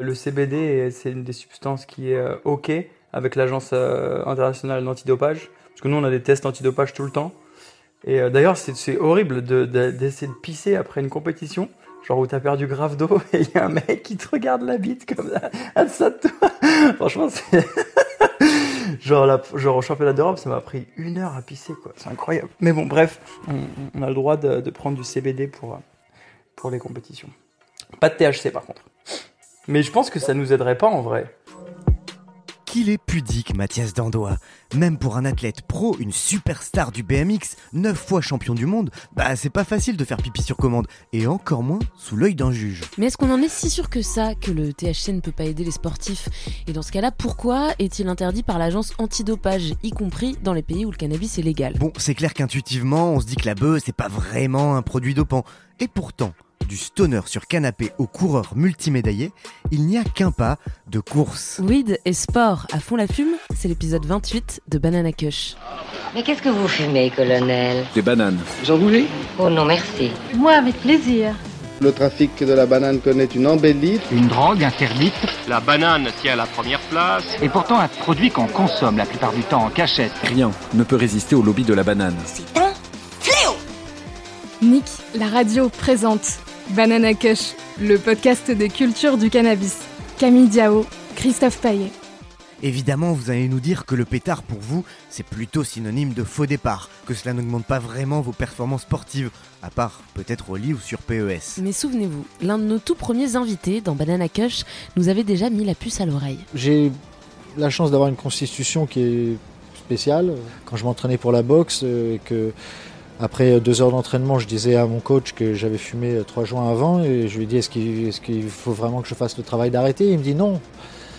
Le CBD, c'est une des substances qui est euh, OK avec l'Agence euh, internationale d'antidopage. Parce que nous, on a des tests antidopage tout le temps. Et euh, d'ailleurs, c'est- horrible de- de- d'essayer de, pisser après une compétition. Genre où t'as perdu grave d'eau et il y a un mec qui te regarde la bite comme ça, à ça de toi. Franchement, c'est. genre, la, genre au championnat d'Europe, ça m'a pris une heure à pisser, quoi. C'est incroyable. Mais bon, bref, on, a le droit de, de prendre du CBD pour, pour les compétitions. Pas de THC par contre. Mais je pense que ça nous aiderait pas en vrai. Qu'il est pudique, Mathias Dandois. Même pour un athlète pro, une superstar du BMX, 9 fois champion du monde, bah c'est pas facile de faire pipi sur commande, et encore moins sous l'œil d'un juge. Mais est-ce qu'on en est si sûr que ça, que le THC ne peut pas aider les sportifs? Et dans ce cas-là, pourquoi est-il interdit par l'agence antidopage, y compris dans les pays où le cannabis est légal? Bon, c'est clair qu'intuitivement, on se dit que la bœuf, c'est pas vraiment un produit dopant. Et pourtant, du stoner sur canapé au coureur multimédaillé, il n'y a qu'un pas de course. Weed et sport à fond la fume, c'est l'épisode 28 de Banana Kush. Mais qu'est-ce que vous fumez, colonel? Des bananes. Oh non, merci. Moi, avec plaisir. Le trafic de la banane connaît une embellie. Une drogue interdite La banane tient la première place. et pourtant un produit qu'on consomme la plupart du temps en cachette. Rien ne peut résister au lobby de la banane. C'est un fléau Nick, la radio présente Banana Kush, le podcast des cultures du cannabis. Camille Diao, Christophe Paillet. Évidemment, vous allez nous dire que le pétard pour vous, c'est plutôt synonyme de faux départ, que cela n'augmente pas vraiment vos performances sportives, à part peut-être au lit ou sur PES. Mais souvenez-vous, l'un de nos tout premiers invités dans Banana Kush nous avait déjà mis la puce à l'oreille. J'ai la chance d'avoir une constitution qui est spéciale. Quand je m'entraînais pour la boxe, euh, et que après deux heures d'entraînement, je disais à mon coach que j'avais fumé euh, trois joints avant, et je lui ai dit est-ce qu'il faut vraiment que je fasse le travail d'arrêter? Il me dit non.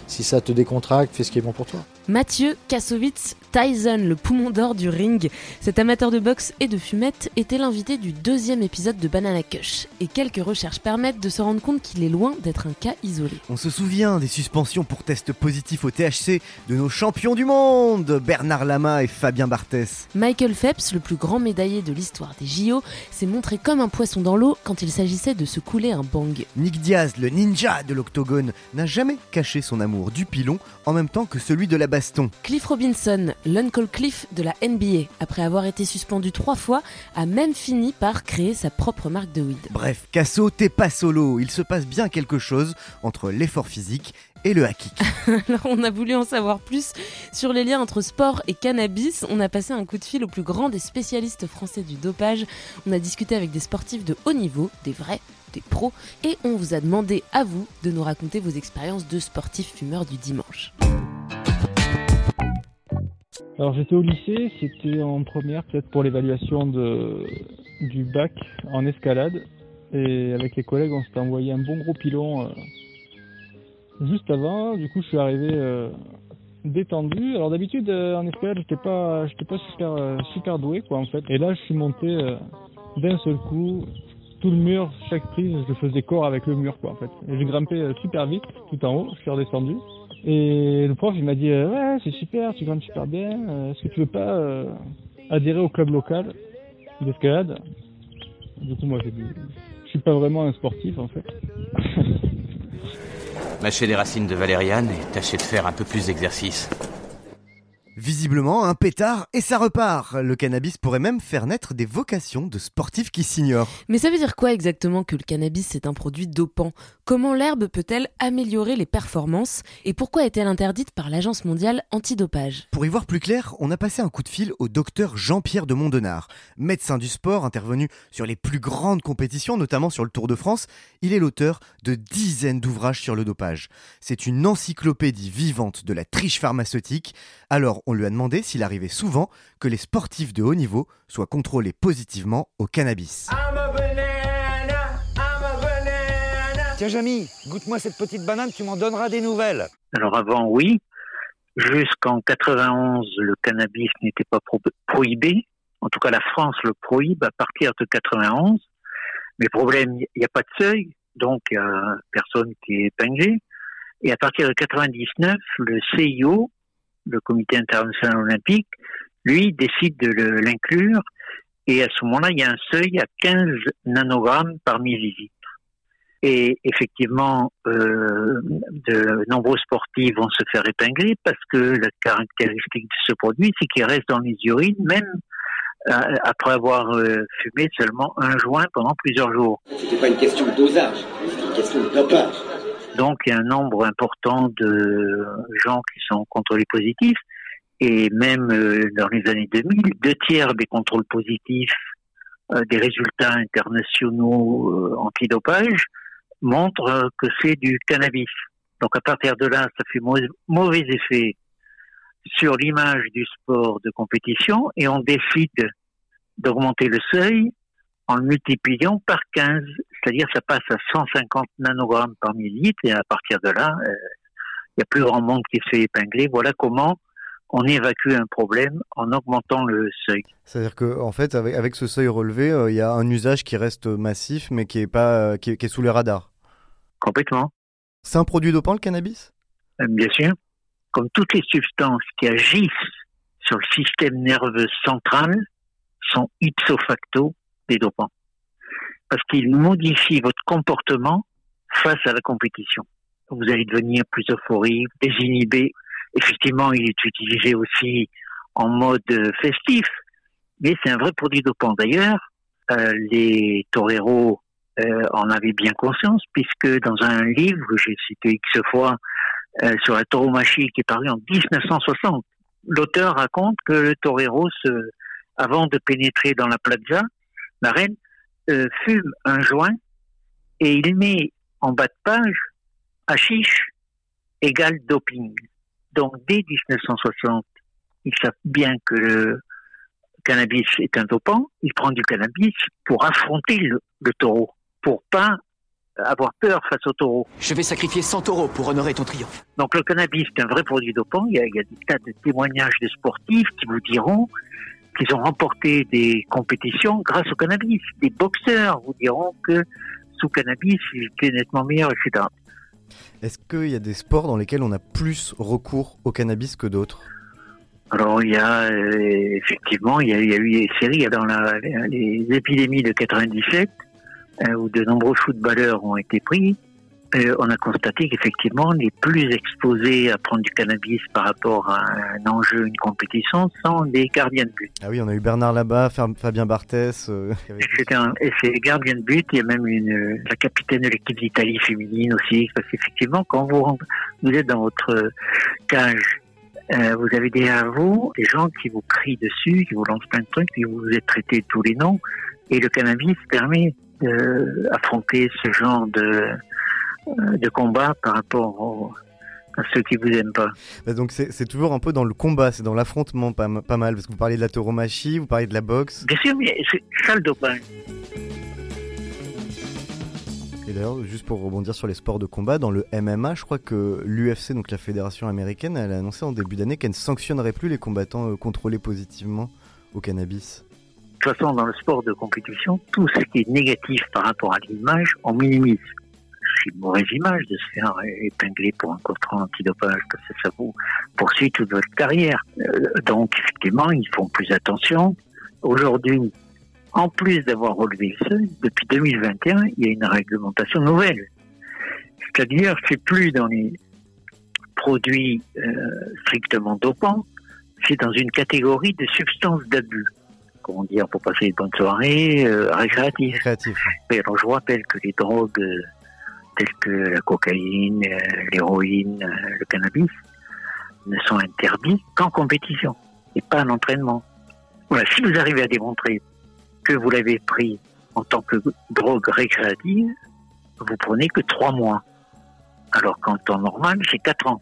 Si ça te décontracte, fais ce qui est bon pour toi. Mathieu Kassovitz Tyson, le poumon d'or du ring. Cet amateur de boxe et de fumette était l'invité du deuxième épisode de Banana Kush. Et quelques recherches permettent de se rendre compte qu'il est loin d'être un cas isolé. On se souvient des suspensions pour tests positifs au THC de nos champions du monde, Bernard Lama et Fabien Barthès. Michael Phelps, le plus grand médaillé de l'histoire des JO, s'est montré comme un poisson dans l'eau quand il s'agissait de se couler un bang. Nick Diaz, le ninja de l'octogone, n'a jamais caché son amour du pilon en même temps que celui de la baston. Cliff Robinson, l'Uncle Cliff de la NBA, après avoir été suspendu trois fois, a même fini par créer sa propre marque de weed. Bref, Casso, t'es pas solo, il se passe bien quelque chose entre l'effort physique et le hack. Alors on a voulu en savoir plus sur les liens entre sport et cannabis. On a passé un coup de fil au plus grand des spécialistes français du dopage. On a discuté avec des sportifs de haut niveau, des vrais, des pros, et on vous a demandé à vous de nous raconter vos expériences de sportifs fumeurs du dimanche. Alors j'étais au lycée, c'était en première peut-être pour l'évaluation de du bac en escalade et avec les collègues on s'était envoyé un bon gros pilon euh, juste avant. Du coup je suis arrivé euh, détendu. Alors d'habitude euh, en escalade j'étais pas j'étais pas super euh, super doué quoi en fait. Et là je suis monté euh, d'un seul coup tout le mur, chaque prise je faisais corps avec le mur quoi en fait. Et j'ai grimpé euh, super vite tout en haut, je suis redescendu. Et le prof, il m'a dit euh, Ouais, c'est super, tu grimpes super bien. Est-ce que tu veux pas adhérer au club local d'escalade? Du coup, moi, j'ai dit Je suis pas vraiment un sportif en fait. Mâchez les racines de valériane et tâchez de faire un peu plus d'exercice. Visiblement, un pétard et ça repart. Le cannabis pourrait même faire naître des vocations de sportifs qui s'ignorent. Mais ça veut dire quoi exactement que le cannabis est un produit dopant? Comment l'herbe peut-elle améliorer les performances? Et pourquoi est-elle interdite par l'Agence mondiale antidopage? Pour y voir plus clair, on a passé un coup de fil au docteur Jean-Pierre de Mondenard, médecin du sport intervenu sur les plus grandes compétitions, notamment sur le Tour de France. Il est l'auteur de dizaines d'ouvrages sur le dopage. C'est une encyclopédie vivante de la triche pharmaceutique. Alors, on lui a demandé s'il arrivait souvent que les sportifs de haut niveau soient contrôlés positivement au cannabis. Tiens Jamy, goûte-moi cette petite banane, tu m'en donneras des nouvelles. Alors avant, oui. Jusqu'en 91, le cannabis n'était pas pro prohibé. En tout cas, la France le prohibe à partir de 91. Mais problème, il n'y a pas de seuil, donc il n'y a personne qui est épinglé. Et à partir de 99, le CIO, le Comité international olympique, lui décide de l'inclure. Et à ce moment-là, il y a un seuil à 15 nanogrammes par millilitre. Et effectivement, euh, de nombreux sportifs vont se faire épingler parce que la caractéristique de ce produit, c'est qu'il reste dans les urines, même euh, après avoir euh, fumé seulement un joint pendant plusieurs jours. C'était pas une question de dosage, c'était une question de dopage. Donc il y a un nombre important de gens qui sont contrôlés positifs et même euh, dans les années 2000, deux tiers des contrôles positifs des résultats internationaux antidopage montrent que c'est du cannabis. Donc à partir de là, ça fait mauvais effet sur l'image du sport de compétition et on décide d'augmenter le seuil en le multipliant par 15, c'est-à-dire ça passe à 150 nanogrammes par millilitre et à partir de là, euh, il y a plus grand monde qui se fait épingler. Voilà comment on évacue un problème en augmentant le seuil. C'est-à-dire que en fait, avec, avec ce seuil relevé, euh, il y a un usage qui reste massif, mais qui est pas, qui est, sous les radars. Complètement. C'est un produit dopant le cannabis? Euh, Bien sûr comme toutes les substances qui agissent sur le système nerveux central, sont ipso facto des dopants. Parce qu'ils modifient votre comportement face à la compétition. Vous allez devenir plus euphorique, désinhibé. Effectivement, il est utilisé aussi en mode festif, mais c'est un vrai produit dopant. D'ailleurs, euh, les toreros euh, en avaient bien conscience, puisque dans un livre que j'ai cité X fois, euh, sur la tauromachie qui est paru en 1960. L'auteur raconte que le torero, avant de pénétrer dans la plaza, la reine euh, fume un joint et il met en bas de page chiche égale doping. Donc dès 1960, ils savent bien que le cannabis est un dopant. Il prend du cannabis pour affronter le, le taureau, pour pas avoir peur face au taureau. Je vais sacrifier 100 taureaux pour honorer ton triomphe. Donc le cannabis est un vrai produit dopant. Il y a, il y a des tas de témoignages de sportifs qui vous diront qu'ils ont remporté des compétitions grâce au cannabis. Des boxeurs vous diront que sous cannabis, ils étaient nettement meilleurs, etc. Est-ce qu'il y a des sports dans lesquels on a plus recours au cannabis que d'autres? Alors il y a euh, effectivement il y a, il y a, eu des séries dans la, les épidémies de 97 euh, où de nombreux footballeurs ont été pris, euh, on a constaté qu'effectivement, les plus exposés à prendre du cannabis par rapport à un enjeu, une compétition, sont les gardiens de but. Ah oui, on a eu Bernard Labat, Fabien Barthès. Euh, et c'est les gardiens de but. Il y a même une, la capitaine de l'équipe d'Italie féminine aussi. Parce qu'effectivement, quand vous, vous êtes dans votre cage, vous avez derrière vous des gens qui vous crient dessus, qui vous lancent plein de trucs, puis vous êtes traité de tous les noms. Et le cannabis permet affronter ce genre de, de combat par rapport à ceux qui vous aiment pas. Bah, donc c'est toujours un peu dans le combat, c'est dans l'affrontement pas, pas, mal, parce que vous parlez de la tauromachie, vous parlez de la boxe. Bien sûr, mais c'est ça le dopage. Et d'ailleurs, juste pour rebondir sur les sports de combat, dans le MMA, je crois que l'UFC, donc la fédération américaine, elle a annoncé en début d'année qu'elle ne sanctionnerait plus les combattants euh, contrôlés positivement au cannabis. De toute façon, dans le sport de compétition, tout ce qui est négatif par rapport à l'image, on minimise. C'est une mauvaise image de se faire épingler pour un contrat antidopage, parce que ça vous poursuit toute votre carrière. Euh, donc, effectivement, ils font plus attention. Aujourd'hui, en plus d'avoir relevé le seuil, depuis 2021, il y a une réglementation nouvelle. C'est-à-dire, c'est plus dans les produits euh, strictement dopants, c'est dans une catégorie de substances d'abus comment dire, pour passer une bonne soirée euh, récréative. Mais alors, je vous rappelle que les drogues telles que la cocaïne, euh, l'héroïne, euh, le cannabis ne sont interdits qu'en compétition et pas en entraînement. Voilà, si vous arrivez à démontrer que vous l'avez pris en tant que drogue récréative, vous prenez que trois mois. Alors qu'en temps normal, c'est quatre ans.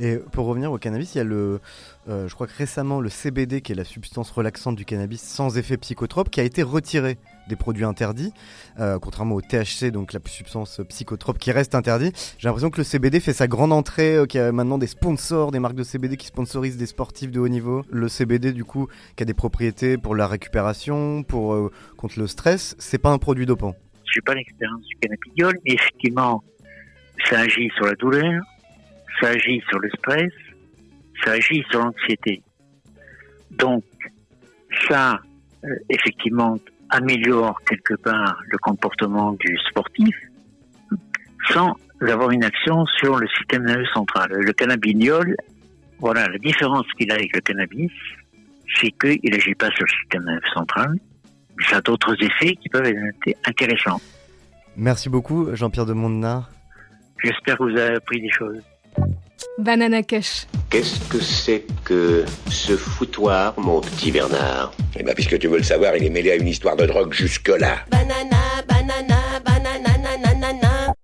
Et pour revenir au cannabis, il y a le, euh, je crois que récemment le CBD, qui est la substance relaxante du cannabis sans effet psychotrope, qui a été retiré des produits interdits, euh, contrairement au THC, donc la substance psychotrope qui reste interdit. J'ai l'impression que le CBD fait sa grande entrée, euh, qu'il y a maintenant des sponsors, des marques de CBD qui sponsorisent des sportifs de haut niveau. Le CBD, du coup, qui a des propriétés pour la récupération, pour contre le stress, c'est pas un produit dopant. Je n'ai pas l'expérience du cannabidiol, mais effectivement, ça agit sur la douleur, ça agit sur le stress, ça agit sur l'anxiété. Donc, ça, euh, effectivement, améliore quelque part le comportement du sportif sans avoir une action sur le système nerveux central. Le cannabidiol, voilà, la différence qu'il a avec le cannabis, c'est qu'il n'agit pas sur le système nerveux central, mais ça a d'autres effets qui peuvent être intéressants. Merci beaucoup, Jean-Pierre de Mondenard. J'espère que vous avez appris des choses. Banana Cash. Qu'est-ce que c'est que ce foutoir, mon petit Bernard? Eh bien, puisque tu veux le savoir, il est mêlé à une histoire de drogue jusque-là. Banana, banana, banana, nanana.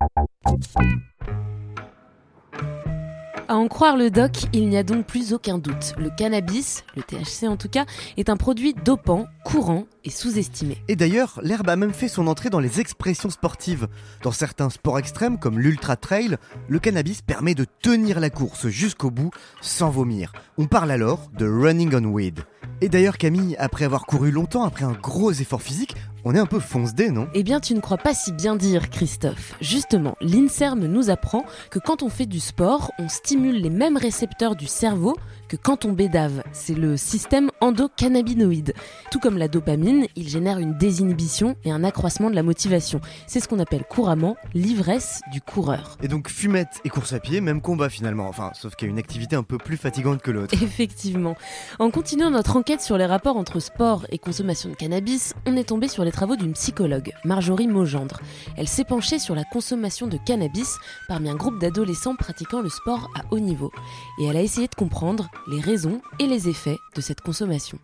À en croire le doc, il n'y a donc plus aucun doute. Le cannabis, le THC en tout cas, est un produit dopant, courant et sous-estimé. Et d'ailleurs, l'herbe a même fait son entrée dans les expressions sportives. Dans certains sports extrêmes comme l'ultra trail, le cannabis permet de tenir la course jusqu'au bout sans vomir. On parle alors de running on weed. Et d'ailleurs Camille, après avoir couru longtemps, après un gros effort physique, on est un peu fonce-dé, non? Eh bien, tu ne crois pas si bien dire, Christophe. Justement, l'INSERM nous apprend que quand on fait du sport, on stimule les mêmes récepteurs du cerveau que quand on bédave. C'est le système endocannabinoïde. Tout comme la dopamine, il génère une désinhibition et un accroissement de la motivation. C'est ce qu'on appelle couramment l'ivresse du coureur. Et donc fumette et course à pied, même combat finalement. Enfin, sauf qu'il y a une activité un peu plus fatigante que l'autre. Effectivement. En continuant notre enquête sur les rapports entre sport et consommation de cannabis, on est tombé sur les travaux d'une psychologue, Marjorie Maugendre. Elle s'est penchée sur la consommation de cannabis parmi un groupe d'adolescents pratiquant le sport à haut niveau. Et elle a essayé de comprendre les raisons et les effets de cette consommation.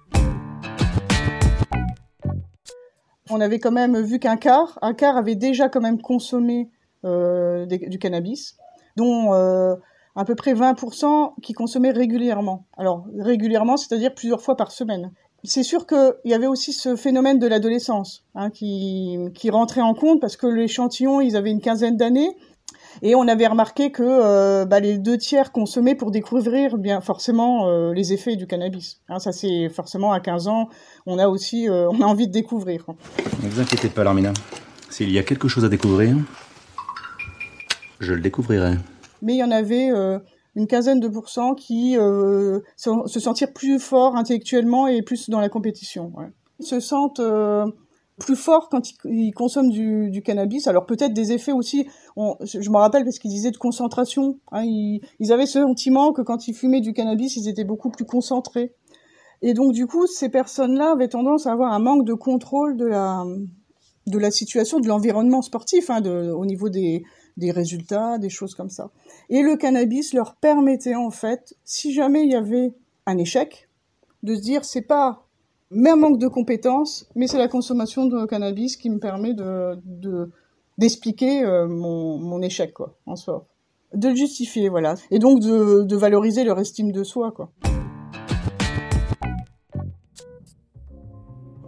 On avait quand même vu qu'un quart, un quart avait déjà quand même consommé euh, du cannabis, dont euh, à peu près 20% qui consommaient régulièrement. Alors régulièrement, c'est-à-dire plusieurs fois par semaine. C'est sûr qu'il y avait aussi ce phénomène de l'adolescence hein, qui, qui rentrait en compte parce que l'échantillon, ils avaient une quinzaine d'années et on avait remarqué que euh, bah, les deux tiers consommaient pour découvrir bien forcément euh, les effets du cannabis. Hein, ça c'est forcément à 15 ans, on a aussi euh, on a envie de découvrir. Ne vous inquiétez pas, Larmina. S'il y a quelque chose à découvrir, je le découvrirai. Mais il y en avait euh, une quinzaine de pourcents qui euh, se, se sentirent plus forts intellectuellement et plus dans la compétition. Ils se sentent euh, plus forts quand ils, consomment du, cannabis. Alors peut-être des effets aussi, je, me rappelle parce qu'ils disaient de concentration. Hein, ils, avaient ce sentiment que quand ils fumaient du cannabis, ils étaient beaucoup plus concentrés. Et donc du coup, ces personnes-là avaient tendance à avoir un manque de contrôle de la, de la situation, de l'environnement sportif, hein, au niveau des, des résultats, des choses comme ça. Et le cannabis leur permettait en fait, si jamais il y avait un échec, de se dire c'est pas même manque de compétences, mais c'est la consommation de cannabis qui me permet de, de d'expliquer euh, mon, mon échec quoi en soi, de le justifier voilà, et donc de, de valoriser leur estime de soi quoi.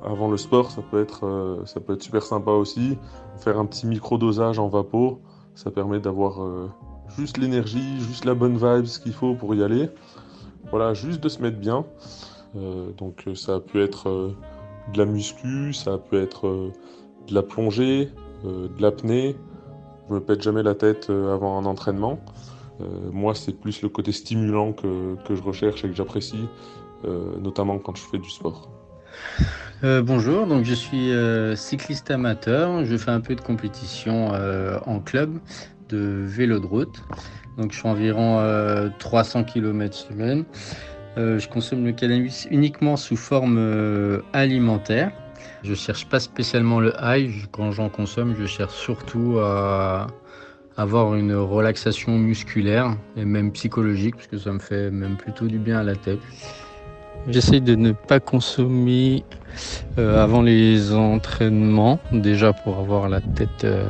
Avant le sport, ça peut être euh, ça peut être super sympa aussi, faire un petit micro dosage en vapeau, ça permet d'avoir euh, juste l'énergie, juste la bonne vibe, ce qu'il faut pour y aller. Voilà, juste de se mettre bien. Euh, donc ça peut être euh, de la muscu, ça peut être euh, de la plongée, euh, de l'apnée. Je me pète jamais la tête avant un entraînement. moi, c'est plus le côté stimulant que, que je recherche et que j'apprécie, notamment quand je fais du sport. Euh, bonjour, donc je suis euh, cycliste amateur. Je fais un peu de compétition euh, en club de vélo de route. Donc je fais environ 300 km semaine. je consomme le cannabis uniquement sous forme alimentaire. Je cherche pas spécialement le high. Quand j'en consomme, je cherche surtout à avoir une relaxation musculaire et même psychologique parce que ça me fait même plutôt du bien à la tête. J'essaye de ne pas consommer euh, avant les entraînements, déjà pour avoir la tête, euh,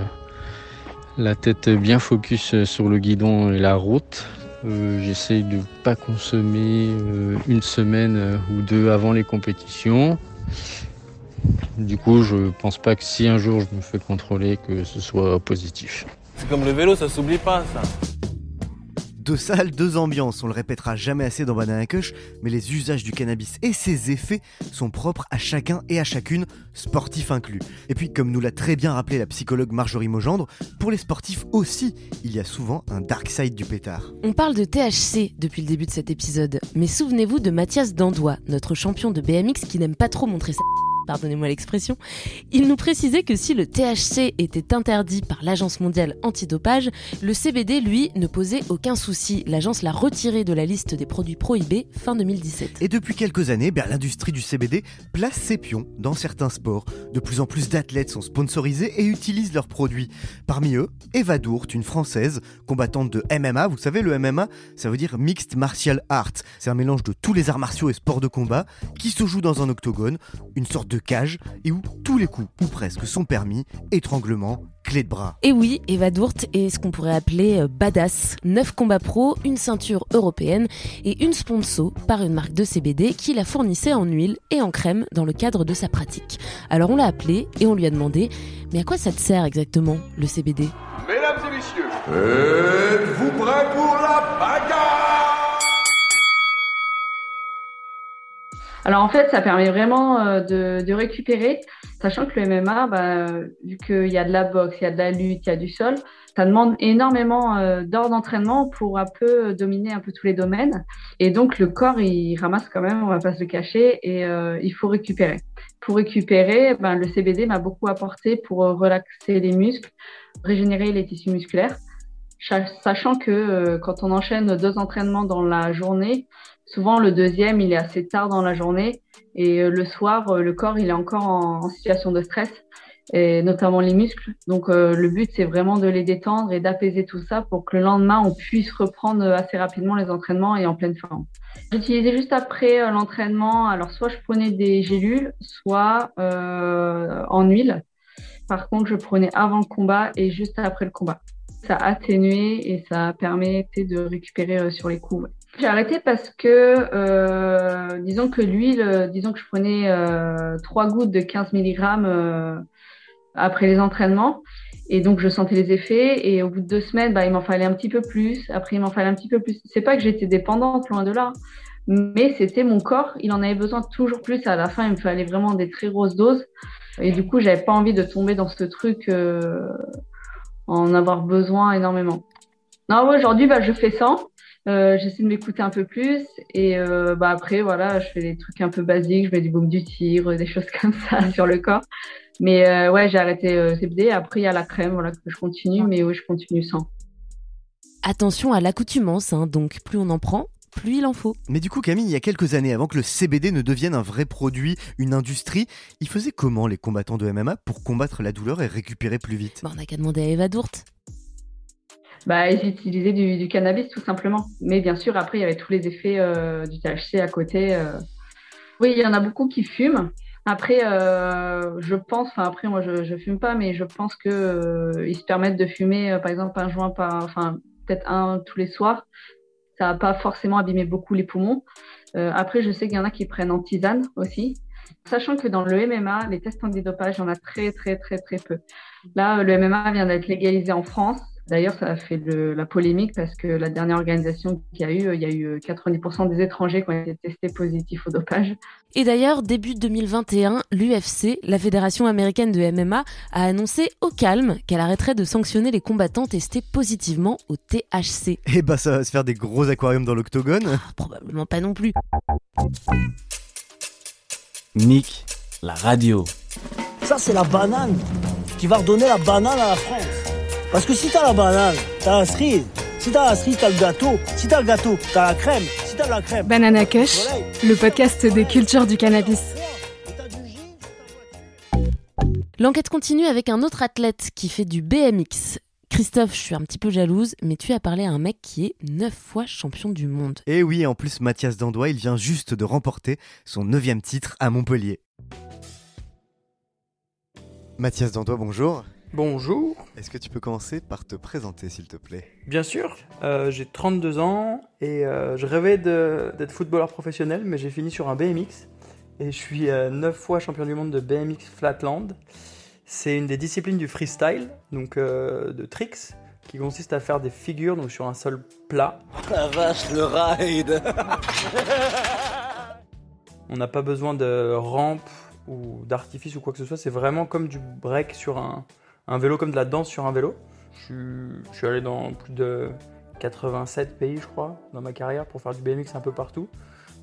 la tête bien focus sur le guidon et la route. Euh, J'essaye de pas consommer euh, une semaine euh, ou deux avant les compétitions. Du coup, je pense pas que si un jour je me fais contrôler, que ce soit positif. C'est comme le vélo, ça s'oublie pas, ça. Deux salles, deux ambiances, on le répétera jamais assez dans Banana Kush, mais les usages du cannabis et ses effets sont propres à chacun et à chacune, sportifs inclus. Et puis, comme nous l'a très bien rappelé la psychologue Marjorie Mogendre, pour les sportifs aussi, il y a souvent un dark side du pétard. On parle de THC depuis le début de cet épisode, mais souvenez-vous de Mathias Dandois, notre champion de BMX qui n'aime pas trop montrer sa pardonnez-moi l'expression, il nous précisait que si le THC était interdit par l'Agence mondiale antidopage, le CBD, lui, ne posait aucun souci. L'agence l'a retiré de la liste des produits prohibés fin 2017. Et depuis quelques années, ben, l'industrie du CBD place ses pions dans certains sports. De plus en plus d'athlètes sont sponsorisés et utilisent leurs produits. Parmi eux, Eva Dourt, une Française, combattante de MMA. Vous savez, le MMA, ça veut dire Mixed Martial Arts. C'est un mélange de tous les arts martiaux et sports de combat qui se joue dans un octogone, une sorte de cage et où tous les coups, ou presque, sont permis, étranglement, clé de bras. Et oui, Eva Dourt est ce qu'on pourrait appeler euh, badass. 9 combats pro, une ceinture européenne et une sponsor par une marque de CBD qui la fournissait en huile et en crème dans le cadre de sa pratique. Alors on l'a appelée et on lui a demandé Mais à quoi ça te sert exactement, le CBD Mesdames et messieurs, êtes-vous prêts pour la bagarre Alors en fait, ça permet vraiment euh, de, de, récupérer, sachant que le MMA, bah, vu qu'il y a de la boxe, il y a de la lutte, il y a du sol, ça demande énormément euh, d'heures d'entraînement pour un peu dominer un peu tous les domaines. Et donc le corps, il ramasse quand même, on va pas se le cacher, et euh, il faut récupérer. Pour récupérer, ben, le CBD m'a beaucoup apporté pour relaxer les muscles, régénérer les tissus musculaires, sachant que quand on enchaîne deux entraînements dans la journée, Souvent, le deuxième, il est assez tard dans la journée et euh, le soir, euh, le corps, il est encore en, situation de stress, et notamment les muscles. Donc, euh, le but, c'est vraiment de les détendre et d'apaiser tout ça pour que le lendemain, on puisse reprendre assez rapidement les entraînements et en pleine forme. J'utilisais juste après l'entraînement, alors soit je prenais des gélules, soit en huile. Par contre, je prenais avant le combat et juste après le combat. Ça atténuait et ça permettait de récupérer sur les coups. J'ai arrêté parce que, euh, disons que l'huile, disons que je prenais euh, trois gouttes de 15 mg euh, après les entraînements. Et donc, je sentais les effets. Et au bout de deux semaines, bah, il m'en fallait un petit peu plus. Après, il m'en fallait un petit peu plus. C'est pas que j'étais dépendante, loin de là. Mais c'était mon corps. Il en avait besoin toujours plus. À la fin, il me fallait vraiment des très grosses doses. Et du coup, j'avais pas envie de tomber dans ce truc, euh, en avoir besoin énormément. Non, aujourd'hui, bah, je fais 100. Euh, j'essaie de m'écouter un peu plus et euh, bah après voilà je fais des trucs un peu basiques. Je mets du baume du tigre des choses comme ça sur le corps. Mais euh, ouais j'ai arrêté CBD après il y a la crème voilà que je continue. Mais oui je continue sans. Attention à l'accoutumance hein, donc plus on en prend plus il en faut. Mais du coup, Camille, il y a quelques années, avant que le CBD ne devienne un vrai produit, une industrie, ils faisaient comment les combattants de MMA pour combattre la douleur et récupérer plus vite? Bah, On n'a qu'à demander à Eva Dourt bah, ils utilisaient du, du, cannabis tout simplement. Mais bien sûr, après, il y avait tous les effets euh, du THC à côté. Euh. Oui, il y en a beaucoup qui fument. Après, euh, je pense, enfin après, moi, je, je fume pas, mais je pense que euh, ils se permettent de fumer, par exemple, un joint par, enfin, peut-être un tous les soirs. Ça va pas forcément abîmer beaucoup les poumons. après, je sais qu'il y en a qui prennent en tisane aussi. Sachant que dans le MMA, les tests antidopage, il y en a très, très, très, très peu. Là, le MMA vient d'être légalisé en France. D'ailleurs, ça a fait de la polémique parce que la dernière organisation qu'il y a eu, il y a eu 90% des étrangers qui ont été testés positifs au dopage. Et d'ailleurs, début 2021, l'UFC, la fédération américaine de MMA, a annoncé au calme qu'elle arrêterait de sanctionner les combattants testés positivement au THC. Eh bah, ça va se faire des gros aquariums dans l'octogone ah, Probablement pas non plus. Nick, la radio. Ça, c'est la banane qui va redonner la banane à la France. Parce que si t'as la banane, t'as la cerise. Si t'as la cerise, t'as le gâteau. Si t'as le gâteau, t'as la crème. Si t'as la crème. Banana Kush, le podcast des cultures du cannabis. L'enquête continue avec un autre athlète qui fait du BMX. Christophe, je suis un petit peu jalouse, mais tu as parlé à un mec qui est 9 fois champion du monde. Et oui, en plus, Mathias Dandois, il vient juste de remporter son neuvième titre à Montpellier. Mathias Dandois, bonjour. Bonjour. Est-ce que tu peux commencer par te présenter, s'il te plaît? Bien sûr, euh, j'ai 32 ans et euh, je rêvais de- d'être footballeur professionnel, mais j'ai fini sur un BMX. Et je suis 9 fois champion du monde de BMX Flatland. C'est une des disciplines du freestyle, donc euh, de tricks, qui consiste à faire des figures donc sur un sol plat. La vache, le ride On n'a pas besoin de rampe ou d'artifice ou quoi que ce soit, c'est vraiment comme du break sur un, un vélo, comme de la danse sur un vélo. Je suis, je suis allé dans plus de 87 pays, je crois, dans ma carrière pour faire du BMX un peu partout.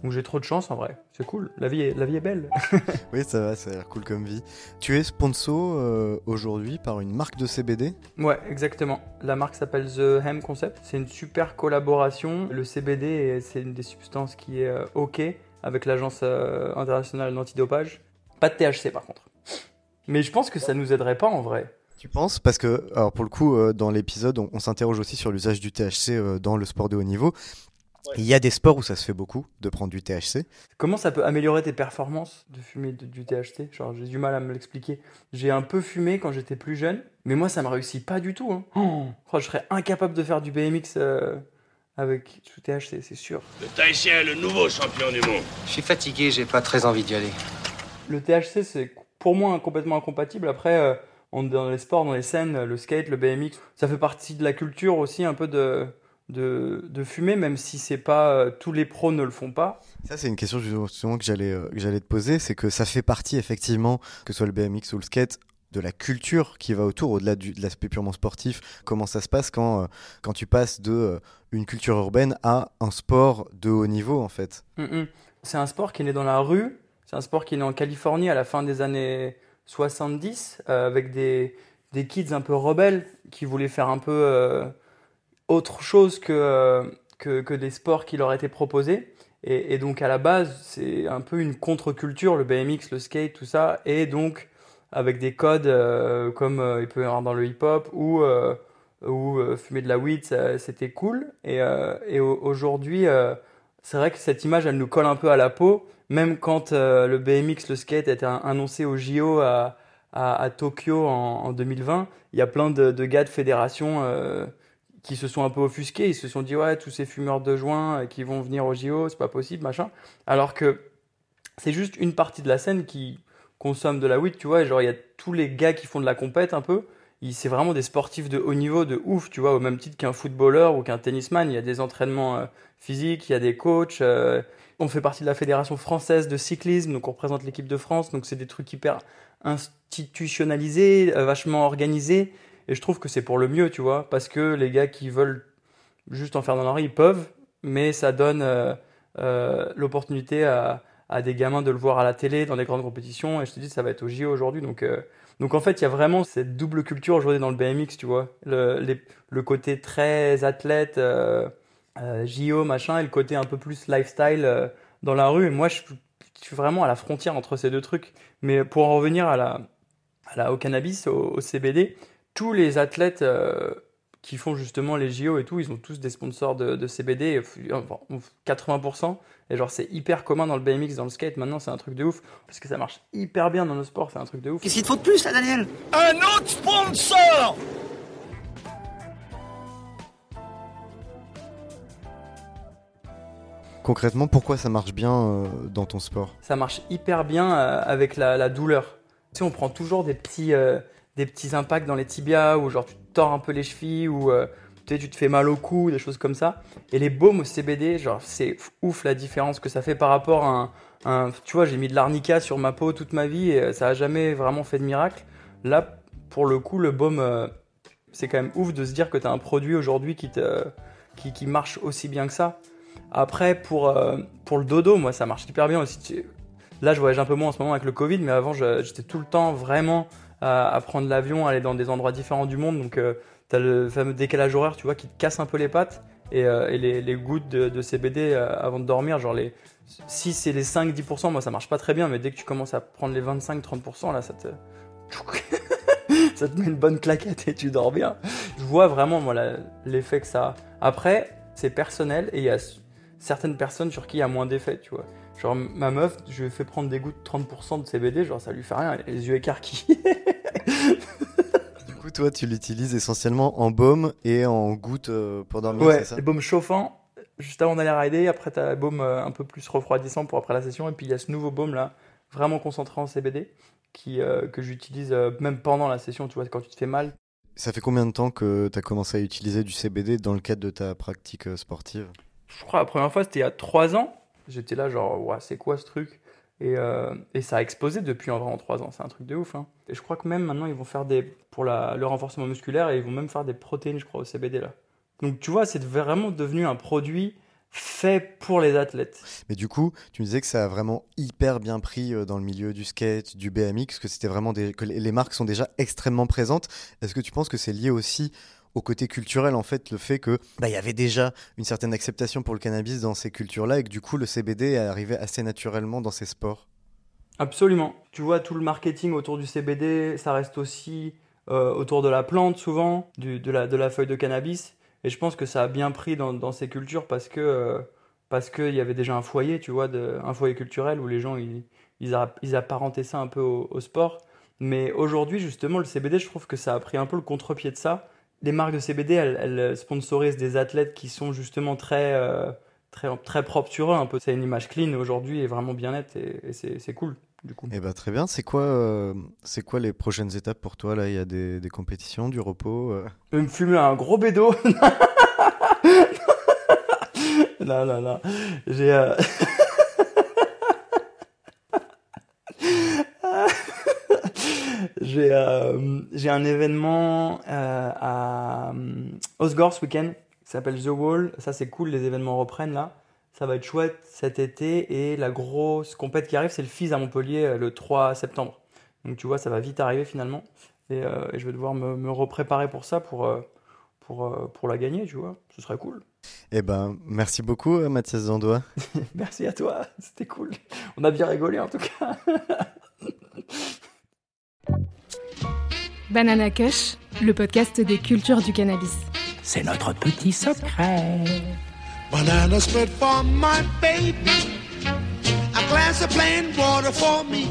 Donc j'ai trop de chance en vrai, c'est cool, la vie est, la vie est belle. Oui, ça va, ça a l'air cool comme vie. Tu es sponsor euh, aujourd'hui par une marque de CBD Ouais, exactement. La marque s'appelle The Hem Concept. C'est une super collaboration. Le CBD, c'est une des substances qui est euh, OK avec l'Agence euh, internationale d'antidopage. Pas de THC par contre. Mais je pense que ça nous aiderait pas en vrai. Tu penses? Parce que, alors pour le coup, euh, dans l'épisode, on, on s'interroge aussi sur l'usage du THC euh, dans le sport de haut niveau. Il y a des sports où ça se fait beaucoup de prendre du THC. Comment ça peut améliorer tes performances de fumer de- du THC Genre, j'ai du mal à me l'expliquer. J'ai un peu fumé quand j'étais plus jeune, mais moi, ça me réussit pas du tout. hein. Oh, je serais incapable de faire du BMX euh, avec du THC, c'est sûr. Le Tahitien est le nouveau champion du monde. Je suis fatigué, j'ai pas très envie d'y aller. Le THC, c'est pour moi complètement incompatible. Après, on, dans les sports, dans les scènes, le skate, le BMX, ça fait partie de la culture aussi un peu de, de, de fumer, même si c'est pas euh, tous les pros ne le font pas. Ça, c'est une question justement que j'allais euh, que j'allais te poser, c'est que ça fait partie effectivement, que ce soit le BMX ou le skate, de la culture qui va autour, au-delà de l'aspect purement sportif. Comment ça se passe quand, euh, quand tu passes de euh, une culture urbaine à un sport de haut niveau en fait? Mm, mm. C'est un sport qui est né dans la rue. C'est un sport qui est né en Californie à la fin des années 70 euh, avec des, des kids un peu rebelles qui voulaient faire un peu euh, autre chose que, euh, que, que des sports qui leur étaient proposés. Et, donc à la base, c'est un peu une contre-culture, le BMX, le skate, tout ça. Et donc avec des codes comme il peut y avoir dans le hip-hop ou, fumer de la weed, c'était cool. Et, et au- aujourd'hui, c'est vrai que cette image, elle nous colle un peu à la peau, même quand euh, le BMX, le skate a été annoncé au JO à, à, Tokyo en, en 2020. Il y a plein de, de gars de fédération euh, qui se sont un peu offusqués. Ils se sont dit, ouais, tous ces fumeurs de joint euh, qui vont venir au JO, c'est pas possible, machin. Alors que c'est juste une partie de la scène qui consomme de la weed, tu vois. Genre, il y a tous les gars qui font de la compète un peu. C'est vraiment des sportifs de haut niveau, de ouf, tu vois, au même titre qu'un footballeur ou qu'un tennisman. Il y a des entraînements euh, physiques, il y a des coachs. euh, on fait partie de la fédération française de cyclisme, donc on représente l'équipe de France. Donc c'est des trucs hyper institutionnalisés, euh, vachement organisés. Et je trouve que c'est pour le mieux, tu vois, parce que les gars qui veulent juste en faire dans leur ils peuvent, mais ça donne euh, l'opportunité à, à des gamins de le voir à la télé, dans des grandes compétitions. Et je te dis, ça va être au JO aujourd'hui. Donc, euh, donc en fait, il y a vraiment cette double culture aujourd'hui dans le BMX, tu vois. Le, le côté très athlète, euh, euh, JO, machin, et le côté un peu plus lifestyle euh, dans la rue. Et moi, je, je suis vraiment à la frontière entre ces deux trucs. Mais pour en revenir à la, à la- au cannabis, au, au CBD, tous les athlètes euh, qui font justement les JO et tout, ils ont tous des sponsors de, de CBD, enfin, 80%. Et genre, c'est hyper commun dans le BMX, dans le skate. Maintenant, c'est un truc de ouf. Parce que ça marche hyper bien dans le sport, c'est un truc de ouf. Qu'est-ce qu'il te faut de plus là, Daniel? Un autre sponsor Concrètement, pourquoi ça marche bien euh, dans ton sport? Ça marche hyper bien euh, avec la, la douleur. Tu sais, on prend toujours des petits, euh, des petits impacts dans les tibias ou genre tu te tords un peu les chevilles ou euh, tu te fais mal au cou, des choses comme ça. Et les baumes au CBD, genre c'est ouf la différence que ça fait par rapport à un, tu vois, j'ai mis de l'arnica sur ma peau toute ma vie et ça a jamais vraiment fait de miracle. Là, pour le coup, le baume, euh, c'est quand même ouf de se dire que tu as un produit aujourd'hui qui, qui, qui marche aussi bien que ça. Après, pour, euh, pour le dodo, moi, ça marche hyper bien aussi. Là, je voyage un peu moins en ce moment avec le Covid, mais avant, j'étais tout le temps vraiment à, prendre l'avion, aller dans des endroits différents du monde. Donc, tu as le fameux décalage horaire, tu vois, qui te casse un peu les pattes. Et, euh, les, gouttes de, de CBD euh, avant de dormir, genre les. Si c'est les 5-10%, moi ça marche pas très bien, mais dès que tu commences à prendre les 25-30%, là ça te. ça te met une bonne claquette et tu dors bien. Je vois vraiment moi l'effet que ça a. Après, c'est personnel et il y a certaines personnes sur qui il y a moins d'effet, tu vois. Genre ma meuf, je lui ai fait prendre des gouttes 30% de CBD, genre ça lui fait rien, elle a les yeux écarquillés. Du coup, toi, tu l'utilises essentiellement en baume et en goutte euh, pour dormir, Ouais, c'est ça les baumes chauffants, juste avant d'aller rider. Après, tu as les baumes euh, un peu plus refroidissants pour après la session. Et puis, il y a ce nouveau baume là, vraiment concentré en CBD, qui, euh, que j'utilise euh, même pendant la session, tu vois, quand tu te fais mal. Ça fait combien de temps que tu as commencé à utiliser du CBD dans le cadre de ta pratique sportive? Je crois la première fois, c'était il y a trois ans. J'étais là, genre, ouais, c'est quoi ce truc? Et, euh, et ça a explosé depuis en vraiment trois ans. C'est un truc de ouf. hein. Et je crois que même maintenant, ils vont faire des. pour la, le renforcement musculaire, et ils vont même faire des protéines, je crois, au CBD là. Donc, tu vois, c'est vraiment devenu un produit fait pour les athlètes. Mais du coup, tu me disais que ça a vraiment hyper bien pris euh, dans le milieu du skate, du BMX, que vraiment des... que les marques sont déjà extrêmement présentes. Est-ce que tu penses que c'est lié aussi au côté culturel en fait, le fait que bah, il y avait déjà une certaine acceptation pour le cannabis dans ces cultures-là et que du coup le CBD est arrivé assez naturellement dans ces sports Absolument. Tu vois, tout le marketing autour du CBD, ça reste aussi euh, autour de la plante souvent, de, la, feuille de cannabis. Et je pense que ça a bien pris dans, ces cultures parce que euh, parce qu'il y avait déjà un foyer, tu vois, un foyer culturel où les gens ils, ils, apparentaient ça un peu au sport. Mais aujourd'hui, justement, le CBD, je trouve que ça a pris un peu le contre-pied de ça. Les marques de CBD, elles, elles sponsorisent des athlètes qui sont justement très, euh, très, très propres sur eux. Un peu, c'est une image clean aujourd'hui et vraiment bien nette et, et c'est cool. Du coup. Eh bah très bien. C'est quoi, euh, c'est quoi les prochaines étapes pour toi là? Il y a des, des compétitions, du repos euh? Je vais me fumer un gros bédo. là, là, là. J'ai. euh, J'ai euh, j'ai un événement euh, à euh, Osgore ce week-end qui s'appelle The Wall. Ça, c'est cool, les événements reprennent là. Ça va être chouette cet été. Et la grosse compète qui arrive, c'est le FIS à Montpellier euh, le 3 septembre. Donc tu vois, ça va vite arriver finalement. Et, euh, et je vais devoir me, me repréparer pour ça, pour, pour, pour la gagner, tu vois. Ce serait cool. Eh ben, merci beaucoup Mathias Zandois. Merci à toi, c'était cool. On a bien rigolé en tout cas. Banana Kush, le podcast des cultures du cannabis. C'est notre petit secret. Banana split for my baby. A glass of plain water for me.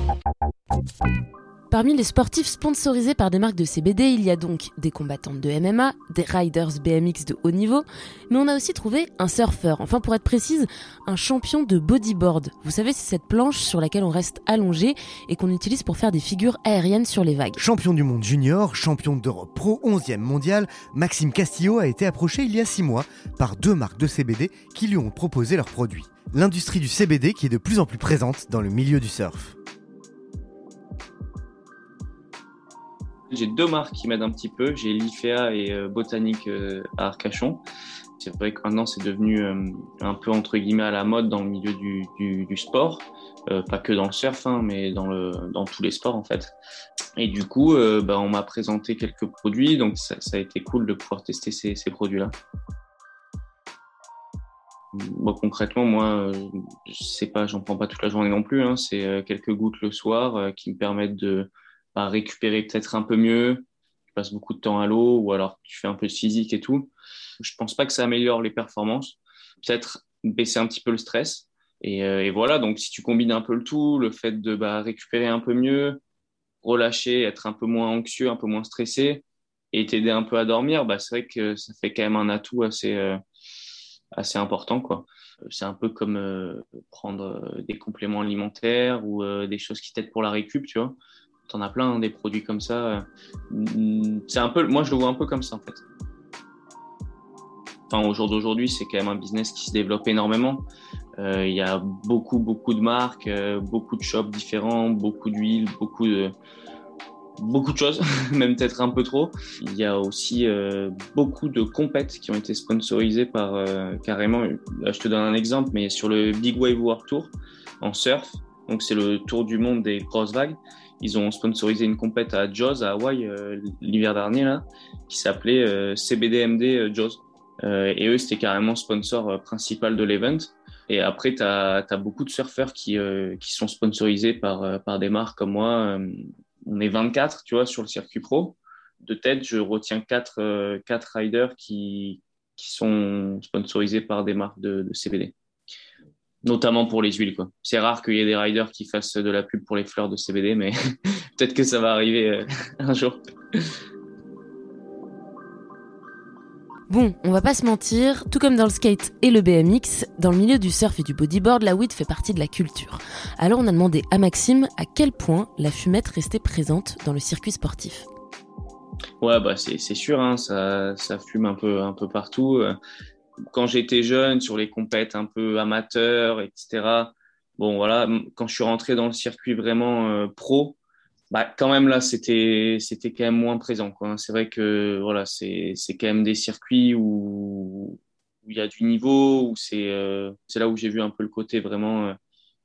Parmi les sportifs sponsorisés par des marques de CBD, il y a donc des combattantes de MMA, des riders BMX de haut niveau, mais on a aussi trouvé un surfeur, enfin pour être précise, un champion de bodyboard. Vous savez, c'est cette planche sur laquelle on reste allongé et qu'on utilise pour faire des figures aériennes sur les vagues. Champion du monde junior, champion d'Europe pro, 11e mondial, Maxime Castillo a été approché il y a 6 mois par deux marques de CBD qui lui ont proposé leurs produits. L'industrie du CBD qui est de plus en plus présente dans le milieu du surf. J'ai deux marques qui m'aident un petit peu. J'ai l'IFEA et euh, Botanique euh, à Arcachon. C'est vrai que maintenant c'est devenu euh, un peu entre guillemets à la mode dans le milieu du, du, du sport, Euh, pas que dans le surf, hein, mais dans, le, dans tous les sports en fait. Et du coup, euh, bah, on m'a présenté quelques produits, donc ça, ça a été cool de pouvoir tester ces, ces produits-là. Bon, concrètement, moi, je sais pas, j'en prends pas toute la journée non plus. Hein, c'est quelques gouttes le soir qui me permettent de bah, récupérer peut-être un peu mieux. Tu passes beaucoup de temps à l'eau ou alors tu fais un peu de physique et tout. Je pense pas que ça améliore les performances. Peut-être baisser un petit peu le stress. Et, euh, et voilà, donc si tu combines un peu le tout, le fait de bah, récupérer un peu mieux, relâcher, être un peu moins anxieux, un peu moins stressé et t'aider un peu à dormir, bah, c'est vrai que ça fait quand même un atout assez, euh, assez important. quoi. C'est un peu comme euh, prendre des compléments alimentaires ou des choses qui t'aident pour la récup, tu vois. T'en as plein, hein, des produits comme ça. Mm, C'est un peu, moi, je le vois un peu comme ça, en fait. Au jour d'aujourd'hui, c'est quand même un business qui se développe énormément. Euh, Il y a beaucoup, beaucoup de marques, euh, beaucoup de shops différents, beaucoup d'huiles, beaucoup de, choses, même peut-être un peu trop. Il y a aussi euh, beaucoup de compètes qui ont été sponsorisées par carrément. Je te donne un exemple, mais sur le Big Wave World Tour en surf, donc c'est le tour du monde des grosses vagues. Ils ont sponsorisé une compète à Jaws, à Hawaï, euh, l'hiver dernier, là, qui s'appelait euh, CBDMD euh, Jaws. Euh, et eux, c'était carrément sponsor euh, principal de l'event. Et après, tu as, beaucoup de surfeurs qui, euh, qui sont sponsorisés par, par des marques comme moi. On est 24, tu vois, sur le circuit pro. De tête, je retiens 4, euh, quatre riders qui, qui sont sponsorisés par des marques de, de CBD. Notamment pour les huiles, quoi. C'est rare qu'il y ait des riders qui fassent de la pub pour les fleurs de CBD, mais peut-être que ça va arriver euh, un jour. Bon, on va pas se mentir, tout comme dans le skate et le BMX, dans le milieu du surf et du bodyboard, la weed fait partie de la culture. Alors on a demandé à Maxime à quel point la fumette restait présente dans le circuit sportif. Ouais, bah c'est sûr, hein, ça, ça fume un peu, un peu partout. Quand j'étais jeune, sur les compètes un peu amateurs, etc., bon voilà, quand je suis rentré dans le circuit vraiment euh, pro, bah, quand même là, c'était c'était quand même moins présent. Quoi. C'est vrai que voilà, c'est quand même des circuits où il y a du niveau, où c'est euh, c'est là où j'ai vu un peu le côté vraiment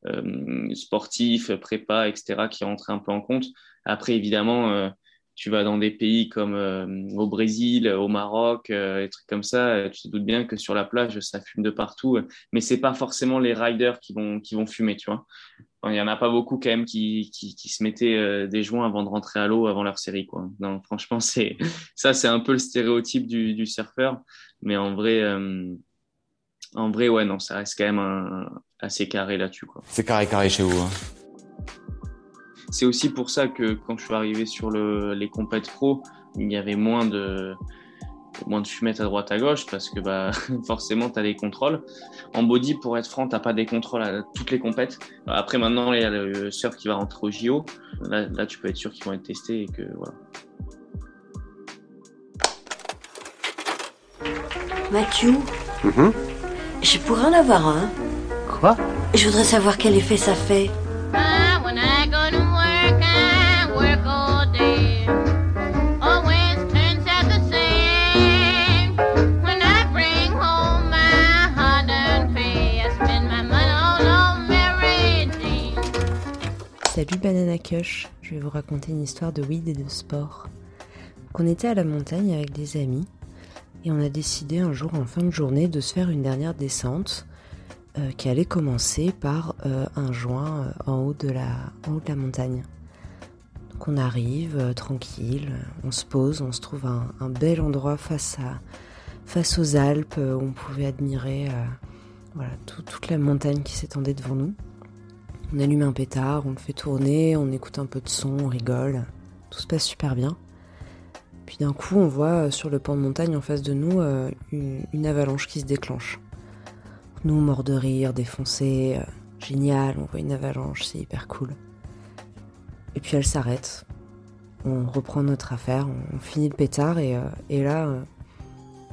euh, sportif, prépa, etc. qui rentrait un peu en compte. Après, évidemment, tu vas dans des pays comme euh, au Brésil, au Maroc, euh, des trucs comme ça, euh, tu te doutes bien que sur la plage, ça fume de partout. mais c'est pas forcément les riders qui vont, qui vont fumer, tu vois. Il y en a pas beaucoup quand même qui, qui, qui se mettaient des joints avant de rentrer à l'eau avant leur série, quoi. Non, franchement, c'est ça, c'est un peu le stéréotype du, du surfeur. Mais en vrai, en vrai, ouais, non, ça reste quand même un, assez carré là-dessus, quoi. C'est carré carré chez vous. Hein. C'est aussi pour ça que quand je suis arrivé sur le, les compètes pro, il y avait moins de, moins de fumettes à droite à gauche parce que bah, forcément tu as des contrôles. En body, pour être franc, tu pas des contrôles à toutes les compètes. Après, maintenant, il y a le surf qui va rentrer au JO. Là, là tu peux être sûr qu'ils vont être testés et que voilà. Mathieu, Mhm. je pourrais en avoir un. Quoi? Je voudrais savoir quel effet ça fait. Salut Banana Kush, je vais vous raconter une histoire de weed et de sport. On était à la montagne avec des amis et on a décidé un jour en fin de journée de se faire une dernière descente euh, qui allait commencer par euh, un joint euh, en, haut de la, montagne. Donc on arrive tranquille, on se pose, on se trouve un, un, bel endroit face, aux Alpes où on pouvait admirer toute la montagne qui s'étendait devant nous. On allume un pétard, on le fait tourner, on écoute un peu de son, on rigole. Tout se passe super bien. Puis d'un coup, on voit sur le pan de montagne en face de nous euh, une, avalanche qui se déclenche. Nous, morts de rire, défoncés, euh, génial, on voit une avalanche, c'est hyper cool. Et puis elle s'arrête. On reprend notre affaire, on, finit le pétard euh, et là,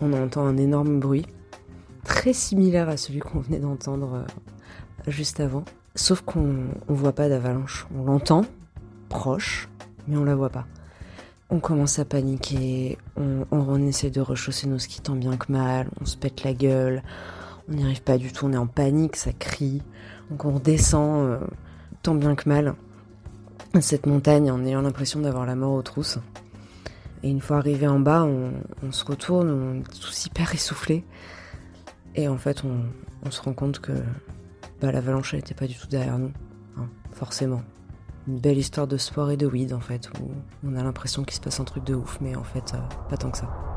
on entend un énorme bruit, très similaire à celui qu'on venait d'entendre juste avant. Sauf qu'on ne voit pas d'avalanche. On l'entend, proche, mais on la voit pas. On commence à paniquer, on, essaie de rechausser nos skis tant bien que mal, on se pète la gueule, on n'y arrive pas du tout, on est en panique, ça crie. Donc on redescend euh, tant bien que mal cette montagne en ayant l'impression d'avoir la mort aux trousses. Et une fois arrivé en bas, on, se retourne, on est tous hyper essoufflés. Et en fait, on se rend compte que bah, l'avalanche n'était pas du tout derrière nous, forcément. Une belle histoire de sport et de weed en fait, où on a l'impression qu'il se passe un truc de ouf, mais en fait, euh, pas tant que ça.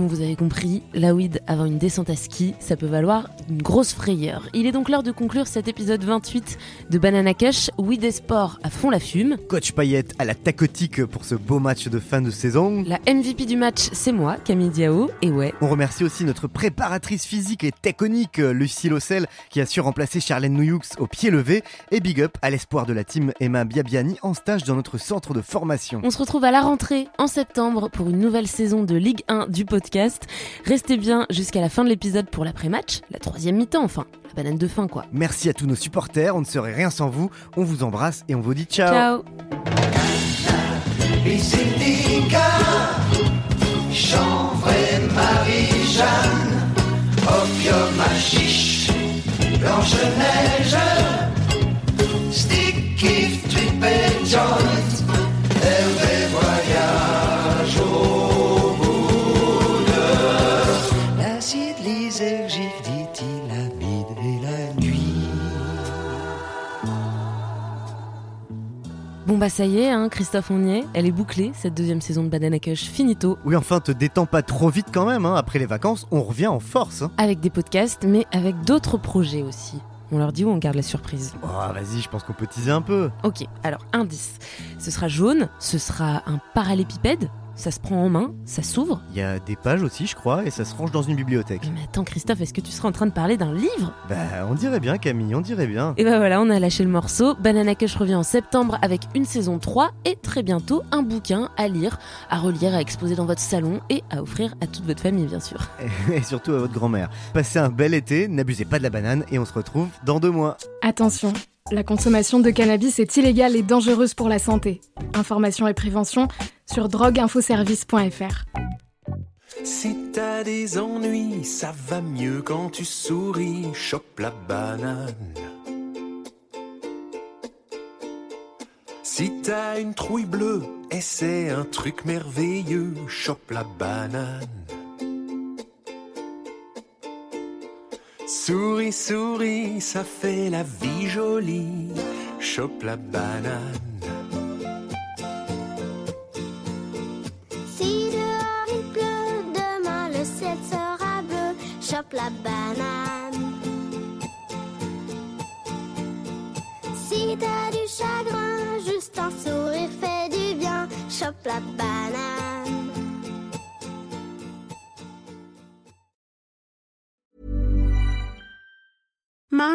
Bon, vous avez compris, la weed avant une descente à ski, ça peut valoir une grosse frayeur. Il est donc l'heure de conclure cet épisode 28 de Banana Cash, weed et sport à fond la fume. Coach Payette à la tacotique pour ce beau match de fin de saison. La MVP du match, c'est moi, Camille Diao, et ouais. On remercie aussi notre préparatrice physique et technique, Lucie Lossel, qui a su remplacer Charlène Noyoux au pied levé. Et big up à l'espoir de la team Emma Biabiani en stage dans notre centre de formation. On se retrouve à la rentrée en septembre pour une nouvelle saison de Ligue 1 du podcast. Restez bien jusqu'à la fin de l'épisode pour l'après-match, la troisième mi-temps enfin, la banane de fin quoi. Merci à tous nos supporters, on ne serait rien sans vous. On vous embrasse et on vous dit ciao. Ciao. Dit-il, et la nuit. Bon bah ça y est, hein, Christophe on y est, elle est bouclée cette deuxième saison de Banana Cush, finito. Oui enfin te détends pas trop vite quand même, hein. après les vacances on revient en force. Hein. Avec des podcasts mais avec d'autres projets aussi. On leur dit où on garde la surprise Oh, vas-y, je pense qu'on peut teaser un peu. Ok, alors indice. Ce sera jaune, ce sera un parallépipède, ça se prend en main, ça s'ouvre. Il y a des pages aussi, je crois, et ça se range dans une bibliothèque. Mais attends, Christophe, est-ce que tu seras en train de parler d'un livre? Bah, on dirait bien, Camille, on dirait bien. Et bah voilà, on a lâché le morceau. Banana Cush revient en septembre avec une saison 3 et très bientôt un bouquin à lire, à relire, à exposer dans votre salon et à offrir à toute votre famille, bien sûr. Et surtout à votre grand-mère. Passez un bel été, n'abusez pas de la banane, et on se retrouve dans deux mois. Attention, la consommation de cannabis est illégale et dangereuse pour la santé. Information et prévention sur drogueinfoservice.fr. Si t'as des ennuis, ça va mieux quand tu souris, chope la banane. Si t'as une trouille bleue, essaie un truc merveilleux, chope la banane. Souris, souris, ça fait la vie jolie, chope la banane. Si dehors il pleut, demain le ciel sera bleu, chope la banane. Si t'as du chagrin, juste un sourire fait du bien, chope la banane.